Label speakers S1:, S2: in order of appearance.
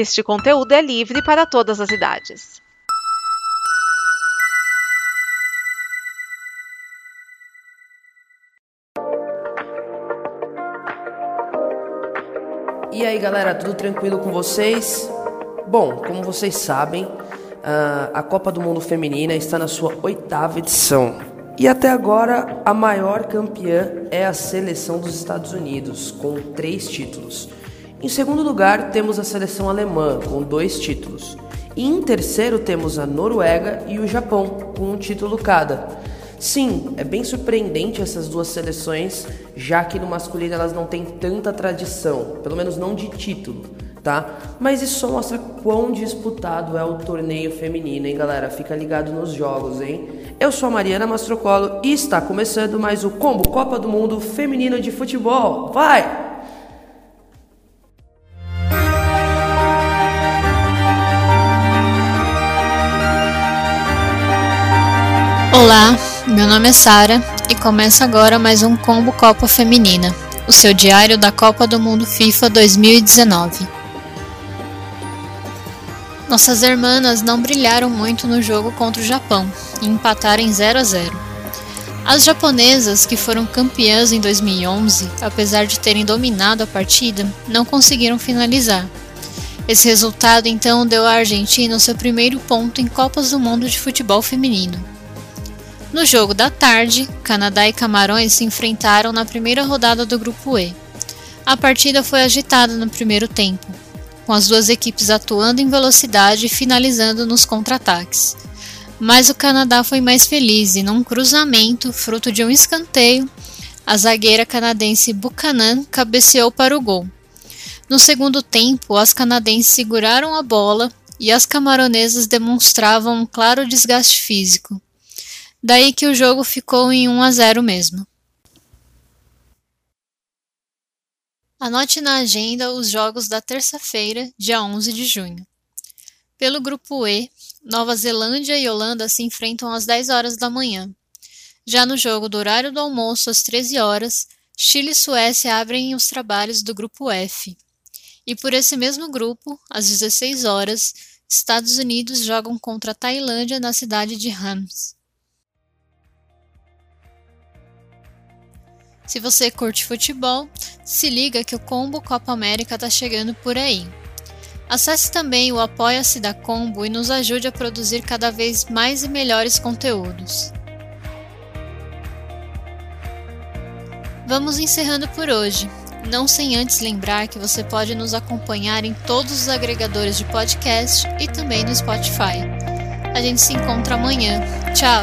S1: Este conteúdo é livre para todas as idades.
S2: E aí galera, tudo tranquilo com vocês? Bom, como vocês sabem, a Copa do Mundo Feminina está na sua oitava edição. E até agora, a maior campeã é a seleção dos Estados Unidos, com três títulos. Em segundo lugar, temos a seleção alemã, com dois títulos. E em terceiro, temos a Noruega e o Japão, com um título cada. Sim, é bem surpreendente essas duas seleções, já que no masculino elas não têm tanta tradição, pelo menos não de título, tá? Mas isso só mostra quão disputado é o torneio feminino, hein, galera? Fica ligado nos jogos, hein? Eu sou a Mariana Mastrocolo e está começando mais o Combo Copa do Mundo Feminino de Futebol. Vai!
S3: Olá, meu nome é Sara e começa agora mais um Combo Copa Feminina, o seu diário da Copa do Mundo FIFA 2019. Nossas irmãs não brilharam muito no jogo contra o Japão e empataram em 0 a 0. As japonesas, que foram campeãs em 2011, apesar de terem dominado a partida, não conseguiram finalizar. Esse resultado então deu à Argentina o seu primeiro ponto em Copas do Mundo de futebol feminino. No jogo da tarde, Canadá e Camarões se enfrentaram na primeira rodada do Grupo E. A partida foi agitada no primeiro tempo, com as duas equipes atuando em velocidade e finalizando nos contra-ataques. Mas o Canadá foi mais feliz e, num cruzamento, fruto de um escanteio, a zagueira canadense Buchanan cabeceou para o gol. No segundo tempo, as canadenses seguraram a bola e as camaronesas demonstravam um claro desgaste físico. Daí que o jogo ficou em 1 a 0 mesmo. Anote na agenda os jogos da terça-feira, dia 11 de junho. Pelo grupo E, Nova Zelândia e Holanda se enfrentam às 10 horas da manhã. Já no jogo do horário do almoço, às 13 horas, Chile e Suécia abrem os trabalhos do grupo F. E por esse mesmo grupo, às 16 horas, Estados Unidos jogam contra a Tailândia na cidade de Rams. Se você curte futebol, se liga que o Combo Copa América está chegando por aí. Acesse também o Apoia-se da Combo e nos ajude a produzir cada vez mais e melhores conteúdos. Vamos encerrando por hoje, não sem antes lembrar que você pode nos acompanhar em todos os agregadores de podcast e também no Spotify. A gente se encontra amanhã. Tchau!